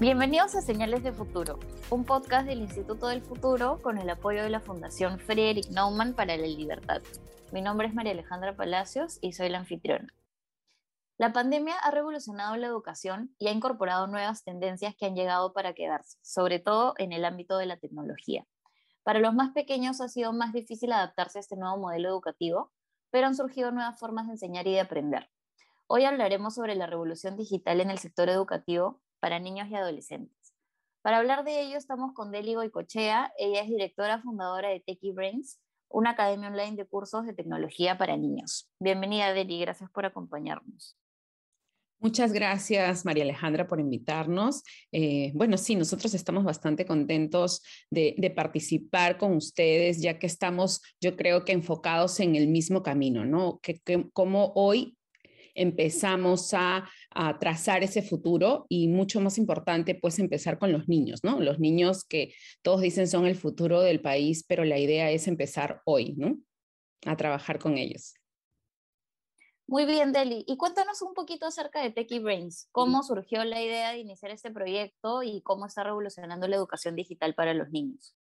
Bienvenidos a Señales de Futuro, un podcast del Instituto del Futuro con el apoyo de la Fundación Friedrich Naumann para la Libertad. Mi nombre es María Alejandra Palacios y soy la anfitriona. La pandemia ha revolucionado la educación y ha incorporado nuevas tendencias que han llegado para quedarse, sobre todo en el ámbito de la tecnología. Para los más pequeños ha sido más difícil adaptarse a este nuevo modelo educativo, pero han surgido nuevas formas de enseñar y de aprender. Hoy hablaremos sobre la revolución digital en el sector educativo para niños y adolescentes. Para hablar de ello estamos con Deli Goicochea, ella es directora fundadora de Techie Brains, una academia online de cursos de tecnología para niños. Bienvenida Deli, gracias por acompañarnos. Muchas gracias, María Alejandra, por invitarnos. Eh, bueno, sí, nosotros estamos bastante contentos de, participar con ustedes, ya que estamos, yo creo que enfocados en el mismo camino, ¿no? Que, que como hoy empezamos a, trazar ese futuro y mucho más importante, pues empezar con los niños, ¿no? Los niños que todos dicen son el futuro del país, pero la idea es empezar hoy, ¿no? A trabajar con ellos. Muy bien, Deli. Y cuéntanos un poquito acerca de Techie Brains. ¿Cómo surgió la idea de iniciar este proyecto y cómo está revolucionando la educación digital para los niños?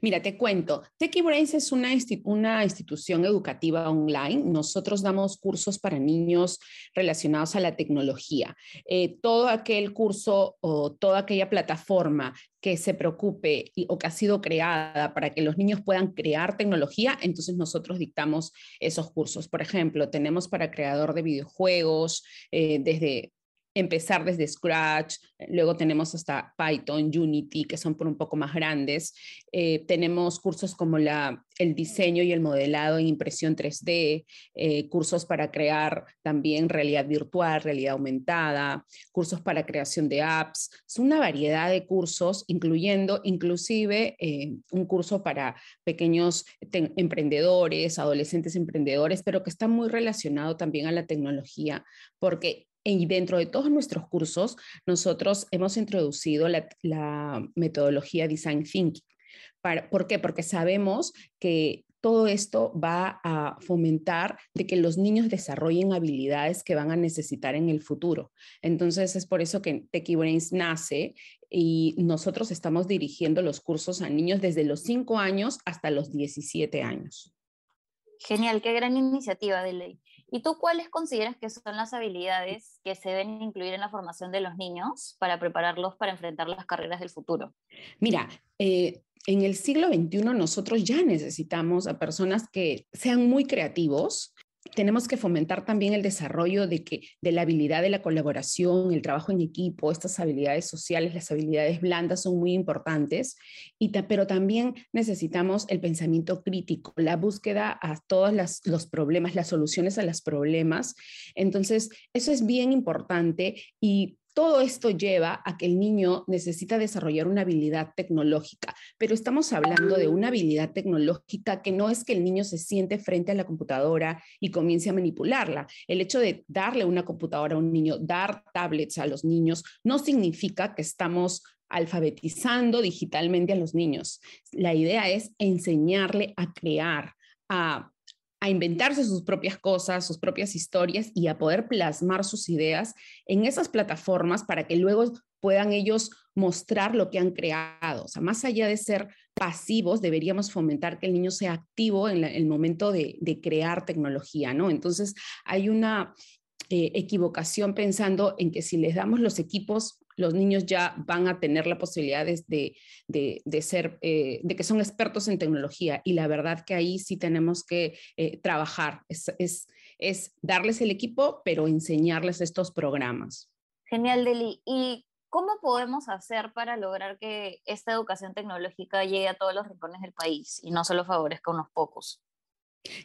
Mira, te cuento, Techie Brains es una, una, institución educativa online. Nosotros damos cursos para niños relacionados a la tecnología. Eh, todo aquel curso o toda aquella plataforma que se preocupe o que ha sido creada para que los niños puedan crear tecnología, entonces nosotros dictamos esos cursos. Por ejemplo, tenemos para creador de videojuegos, eh, desde empezar desde Scratch, luego tenemos hasta Python, Unity, que son por un poco más grandes. Eh, tenemos cursos como el diseño y el modelado en impresión 3D, eh, cursos para crear también realidad virtual, realidad aumentada, cursos para creación de apps. Es una variedad de cursos, incluyendo inclusive eh, un curso para pequeños emprendedores, adolescentes emprendedores, pero que está muy relacionado también a la tecnología, porque y dentro de todos nuestros cursos, nosotros hemos introducido la, metodología Design Thinking. ¿Por qué? Porque sabemos que todo esto va a fomentar de que los niños desarrollen habilidades que van a necesitar en el futuro. Entonces es por eso que Techie Brains nace y nosotros estamos dirigiendo los cursos a niños desde los 5 años hasta los 17 años. Genial, qué gran iniciativa de ley. ¿Y tú cuáles consideras que son las habilidades que se deben incluir en la formación de los niños para prepararlos para enfrentar las carreras del futuro? Mira, eh, en el siglo XXI nosotros ya necesitamos a personas que sean muy creativos, tenemos que fomentar también el desarrollo de, que, de la habilidad de la colaboración, el trabajo en equipo, estas habilidades sociales, las habilidades blandas son muy importantes, y pero también necesitamos el pensamiento crítico, la búsqueda a todos los problemas, las soluciones a los problemas. Entonces, eso es bien importante y todo esto lleva a que el niño necesita desarrollar una habilidad tecnológica, pero estamos hablando de una habilidad tecnológica que no es que el niño se siente frente a la computadora y comience a manipularla. El hecho de darle una computadora a un niño, dar tablets a los niños, no significa que estamos alfabetizando digitalmente a los niños. La idea es enseñarle a crear, a a inventarse sus propias cosas, sus propias historias y a poder plasmar sus ideas en esas plataformas para que luego puedan ellos mostrar lo que han creado. O sea, más allá de ser pasivos, deberíamos fomentar que el niño sea activo en el momento de, crear tecnología, ¿no? Entonces, hay una eh, equivocación pensando en que si les damos los equipos, los niños ya van a tener la posibilidad de, de, ser, eh, de que son expertos en tecnología. Y la verdad que ahí sí tenemos que eh, trabajar, es, es, es, darles el equipo, pero enseñarles estos programas. Genial, Deli. ¿Y cómo podemos hacer para lograr que esta educación tecnológica llegue a todos los rincones del país y no solo favorezca a unos pocos?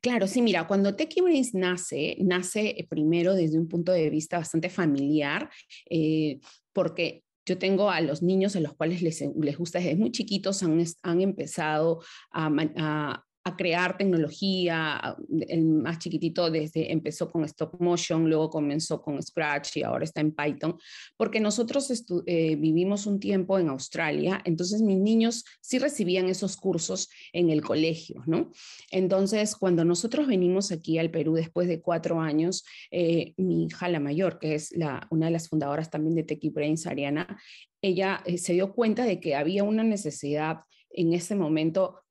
Claro, sí, mira, cuando Techie Brains nace, nace eh, primero desde un punto de vista bastante familiar, eh, porque yo tengo a los niños a los cuales les, les gusta desde muy chiquitos, han, han empezado a, a crear tecnología. El más chiquitito desde empezó con stop motion, luego comenzó con Scratch y ahora está en Python, porque nosotros eh, vivimos un tiempo en Australia, entonces mis niños sí recibían esos cursos en el colegio, ¿no? Entonces, cuando nosotros venimos aquí al Perú después de cuatro años, eh, mi hija la mayor, que es la, una de las fundadoras también de Techie Brains, Ariana, ella eh, se dio cuenta de que había una necesidad en ese momento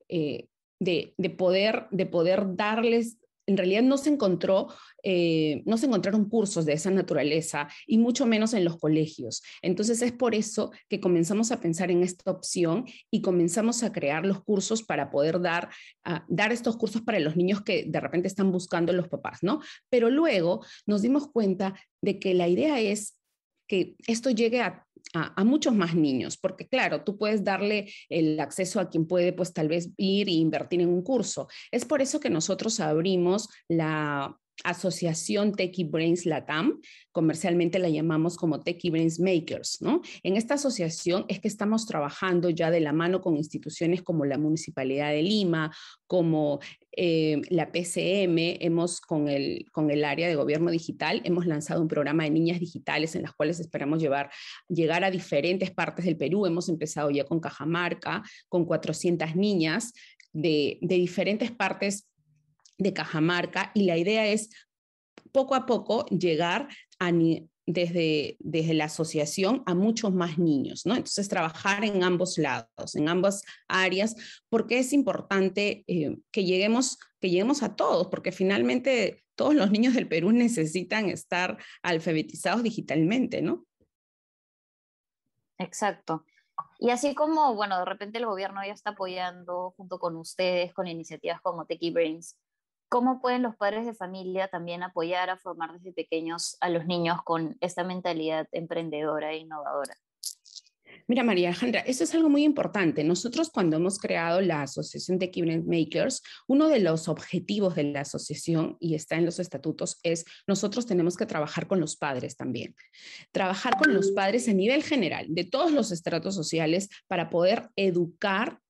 de, poder, de poder darles en realidad no se encontró, eh, no se encontraron cursos de esa naturaleza y mucho menos en los colegios. Entonces es por eso que comenzamos a pensar en esta opción y comenzamos a crear los cursos para poder dar, dar estos cursos para los niños que de repente están buscando los papás, ¿no? Pero luego nos dimos cuenta de que la idea es que esto llegue a a, muchos más niños, porque claro, tú puedes darle el acceso a quien puede, pues tal vez ir e invertir en un curso. Es por eso que nosotros abrimos la Asociación Techie Brains Latam, comercialmente la llamamos como Techie Brains Makers, ¿no? En esta asociación es que estamos trabajando ya de la mano con instituciones como la Municipalidad de Lima, como eh, la PCM, hemos con el, con el área de gobierno digital, hemos lanzado un programa de niñas digitales en las cuales esperamos llevar, llegar a diferentes partes del Perú. Hemos empezado ya con Cajamarca, con 400 niñas de, de diferentes partes de Cajamarca y la idea es poco a poco llegar a, desde, desde la asociación a muchos más niños, ¿no? Entonces, trabajar en ambos lados, en ambas áreas, porque es importante eh, que, lleguemos, que lleguemos a todos, porque finalmente todos los niños del Perú necesitan estar alfabetizados digitalmente, ¿no? Exacto. Y así como, bueno, de repente el gobierno ya está apoyando junto con ustedes con iniciativas como Techie Brains, ¿Cómo pueden los padres de familia también apoyar a formar desde pequeños a los niños con esta mentalidad emprendedora e innovadora? Mira, María Alejandra, eso es algo muy importante. Nosotros cuando hemos creado la Asociación de Keybrand Makers, uno de los objetivos de la asociación, y está en los estatutos, es nosotros tenemos que trabajar con los padres también. Trabajar con los padres a nivel general, de todos los estratos sociales, para poder educar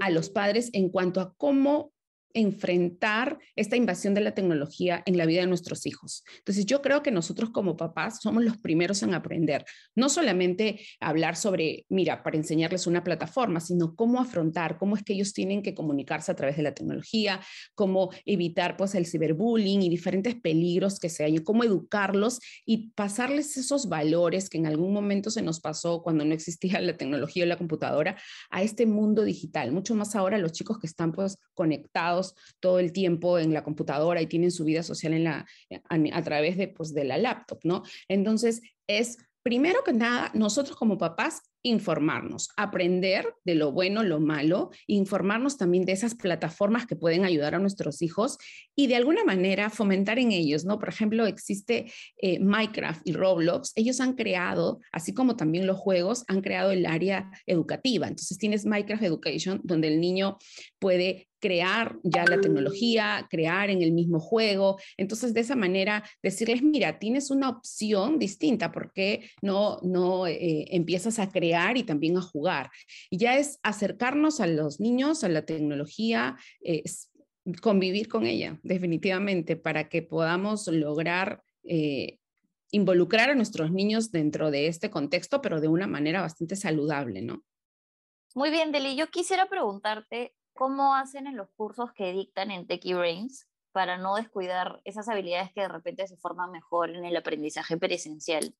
a los padres en cuanto a cómo enfrentar esta invasión de la tecnología en la vida de nuestros hijos. Entonces, yo creo que nosotros como papás somos los primeros en aprender, no solamente hablar sobre, mira, para enseñarles una plataforma, sino cómo afrontar, cómo es que ellos tienen que comunicarse a través de la tecnología, cómo evitar pues el ciberbullying y diferentes peligros que se hay, cómo educarlos y pasarles esos valores que en algún momento se nos pasó cuando no existía la tecnología o la computadora a este mundo digital, mucho más ahora los chicos que están pues todo el tiempo en la computadora y tienen su vida social en la, a, través de, pues, de la laptop, ¿no? Entonces, es primero que nada, nosotros como papás, informarnos, aprender de lo bueno, lo malo, informarnos también de esas plataformas que pueden ayudar a nuestros hijos y de alguna manera fomentar en ellos, ¿no? Por ejemplo, existe eh, Minecraft y Roblox, ellos han creado, así como también los juegos, han creado el área educativa. Entonces tienes Minecraft Education, donde el niño puede crear ya la tecnología, crear en el mismo juego. Entonces, de esa manera, decirles, mira, tienes una opción distinta, porque no, no eh, empiezas a crear y también a jugar? Y ya es acercarnos a los niños, a la tecnología, convivir con ella, definitivamente, para que podamos lograr... Eh, involucrar a nuestros niños dentro de este contexto, pero de una manera bastante saludable, ¿no? Muy bien, Deli. Yo quisiera preguntarte ¿Cómo hacen en los cursos que dictan en Techie Brains para no descuidar esas habilidades que de repente se forman mejor en el aprendizaje presencial?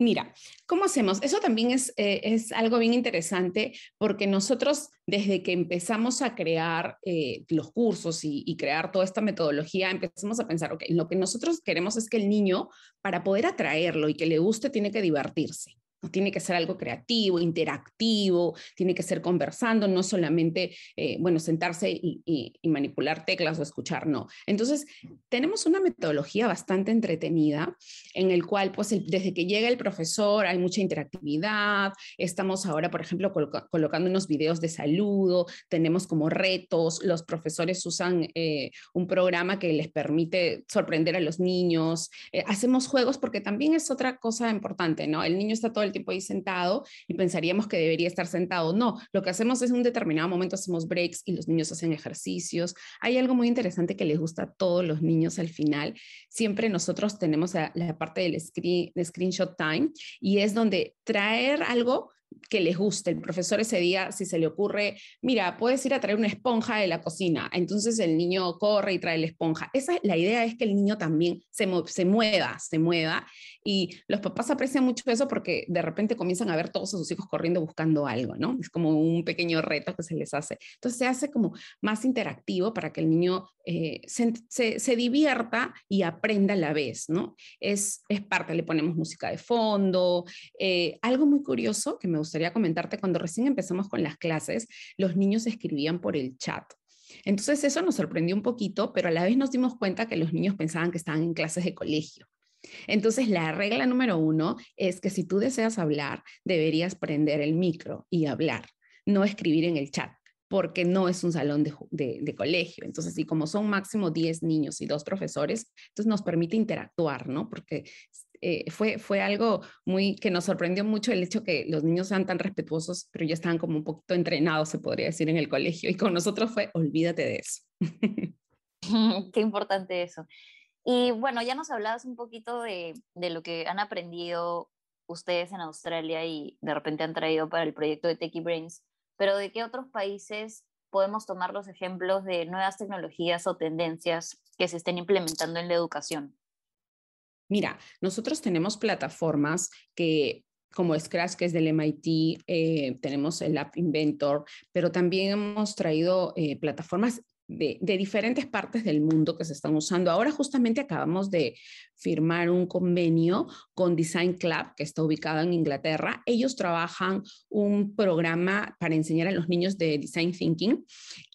Mira, ¿cómo hacemos? Eso también es, eh, es algo bien interesante porque nosotros desde que empezamos a crear eh, los cursos y, y, crear toda esta metodología, empezamos a pensar, ok, lo que nosotros queremos es que el niño, para poder atraerlo y que le guste, tiene que divertirse tiene que ser algo creativo, interactivo, tiene que ser conversando, no solamente, eh, bueno, sentarse y, manipular teclas o escuchar, no. Entonces, tenemos una metodología bastante entretenida en el cual, pues, desde que llega el profesor hay mucha interactividad, estamos ahora, por ejemplo, colocando unos videos de saludo, tenemos como retos, los profesores usan eh, un programa que les permite sorprender a los niños, eh, hacemos juegos porque también es otra cosa importante, ¿no? El niño está todo el tiempo ahí sentado y pensaríamos que debería estar sentado. No, lo que hacemos es en un determinado momento hacemos breaks y los niños hacen ejercicios. Hay algo muy interesante que les gusta a todos los niños al final. Siempre nosotros tenemos la, parte del screen, screenshot time y es donde traer algo que les guste. El profesor ese día, si se le ocurre, mira, puedes ir a traer una esponja de la cocina. Entonces el niño corre y trae la esponja. Esa, la idea es que el niño también se, se mueva, se mueva. Y los papás aprecian mucho eso porque de repente comienzan a ver todos a sus hijos corriendo buscando algo, ¿no? Es como un pequeño reto que se les hace. Entonces se hace como más interactivo para que el niño eh, se, se, divierta y aprenda a la vez, ¿no? Es, es parte, le ponemos música de fondo. Eh, algo muy curioso que me gustaría comentarte, cuando recién empezamos con las clases, los niños escribían por el chat. Entonces eso nos sorprendió un poquito, pero a la vez nos dimos cuenta que los niños pensaban que estaban en clases de colegio. Entonces, la regla número uno es que si tú deseas hablar, deberías prender el micro y hablar, no escribir en el chat porque no es un salón de, colegio. Entonces, y como son máximo 10 niños y dos profesores, entonces nos permite interactuar, ¿no? Porque eh, fue, fue algo muy que nos sorprendió mucho el hecho que los niños sean tan respetuosos, pero ya estaban como un poquito entrenados, se podría decir, en el colegio. Y con nosotros fue, olvídate de eso. Qué importante eso. Y bueno, ya nos hablabas un poquito de, de lo que han aprendido ustedes en Australia y de repente han traído para el proyecto de Techie Brains, pero ¿de qué otros países podemos tomar los ejemplos de nuevas tecnologías o tendencias que se estén implementando en la educación? Mira, nosotros tenemos plataformas que como Scratch, que es del MIT, eh, tenemos el App Inventor, pero también hemos traído eh, plataformas de, diferentes partes del mundo que se están usando. Ahora justamente acabamos de firmar un convenio con Design Club, que está ubicado en Inglaterra. Ellos trabajan un programa para enseñar a los niños de Design Thinking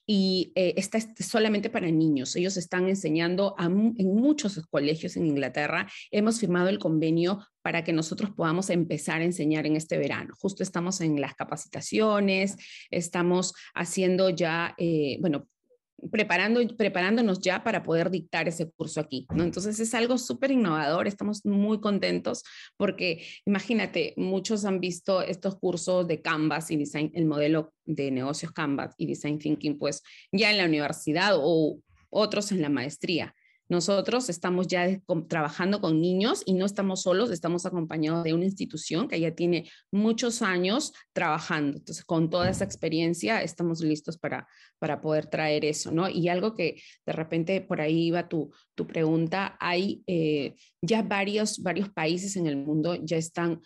y eh, está solamente para niños. Ellos están enseñando en muchos colegios en Inglaterra. Hemos firmado el convenio para que nosotros podamos empezar a enseñar en este verano. Justo estamos en las capacitaciones, estamos haciendo ya, eh, bueno, preparando, preparándonos ya para poder dictar ese curso aquí, ¿no? Entonces es algo súper innovador, estamos muy contentos porque imagínate, muchos han visto estos cursos de Canvas y Design, el modelo de negocios Canvas y Design Thinking, pues ya en la universidad o otros en la maestría. Nosotros estamos ya trabajando con niños y no estamos solos, estamos acompañados de una institución que ya tiene muchos años trabajando. Entonces, con toda esa experiencia, estamos listos para, para poder traer eso, ¿no? Y algo que de repente por ahí iba tu, tu pregunta, hay eh, ya varios, varios países en el mundo ya están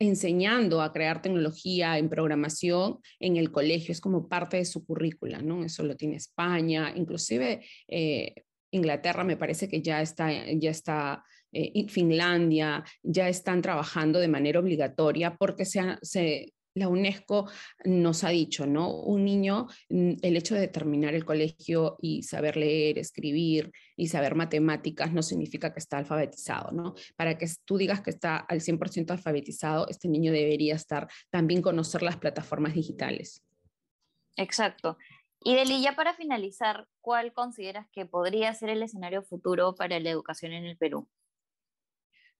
enseñando a crear tecnología en programación en el colegio, es como parte de su currícula, ¿no? Eso lo tiene España, inclusive eh, Inglaterra me parece que ya está, ya está eh, Finlandia, ya están trabajando de manera obligatoria porque se, la UNESCO nos ha dicho, ¿no? Un niño, mm, el hecho de terminar el colegio y saber leer, escribir y saber matemáticas no significa que está alfabetizado, ¿no? Para que tú digas que está al 100% alfabetizado, este niño debería estar también conocer las plataformas digitales. Exacto. Y Deli, ya para finalizar, ¿cuál consideras que podría ser el escenario futuro para la educación en el Perú?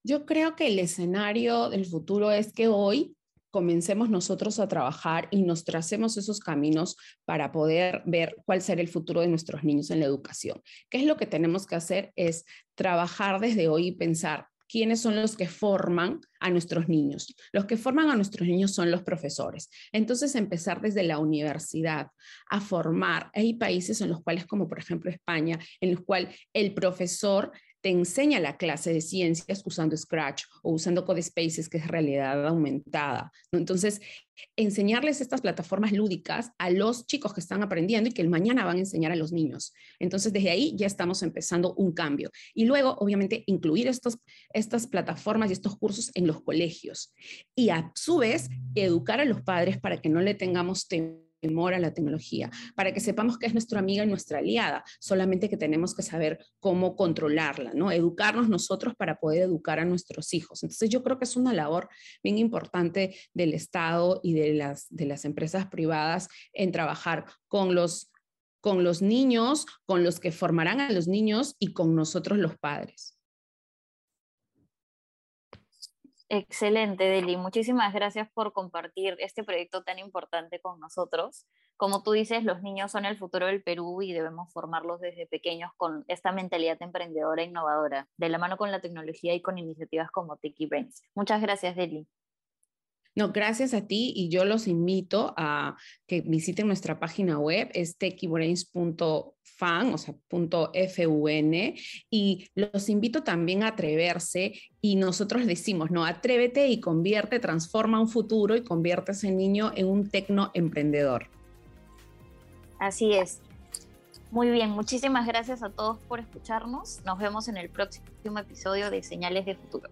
Yo creo que el escenario del futuro es que hoy comencemos nosotros a trabajar y nos tracemos esos caminos para poder ver cuál será el futuro de nuestros niños en la educación. ¿Qué es lo que tenemos que hacer? Es trabajar desde hoy y pensar quiénes son los que forman a nuestros niños. Los que forman a nuestros niños son los profesores. Entonces, empezar desde la universidad a formar. Hay países en los cuales, como por ejemplo España, en los cuales el profesor te enseña la clase de ciencias usando Scratch o usando Codespaces, que es realidad aumentada. Entonces, enseñarles estas plataformas lúdicas a los chicos que están aprendiendo y que el mañana van a enseñar a los niños. Entonces, desde ahí ya estamos empezando un cambio. Y luego, obviamente, incluir estos, estas plataformas y estos cursos en los colegios. Y a su vez, educar a los padres para que no le tengamos temor temor a la tecnología, para que sepamos que es nuestra amiga y nuestra aliada, solamente que tenemos que saber cómo controlarla, ¿no? Educarnos nosotros para poder educar a nuestros hijos. Entonces yo creo que es una labor bien importante del Estado y de las, de las empresas privadas en trabajar con los, con los niños, con los que formarán a los niños y con nosotros los padres. Excelente, Deli. Muchísimas gracias por compartir este proyecto tan importante con nosotros. Como tú dices, los niños son el futuro del Perú y debemos formarlos desde pequeños con esta mentalidad emprendedora e innovadora, de la mano con la tecnología y con iniciativas como Tiki Brains. Muchas gracias, Deli. No, gracias a ti y yo los invito a que visiten nuestra página web, es techibrains.fan, o sea, .fun, y los invito también a atreverse y nosotros decimos, no, atrévete y convierte, transforma un futuro y convierte a ese niño en un tecno emprendedor. Así es. Muy bien, muchísimas gracias a todos por escucharnos. Nos vemos en el próximo episodio de Señales de Futuro.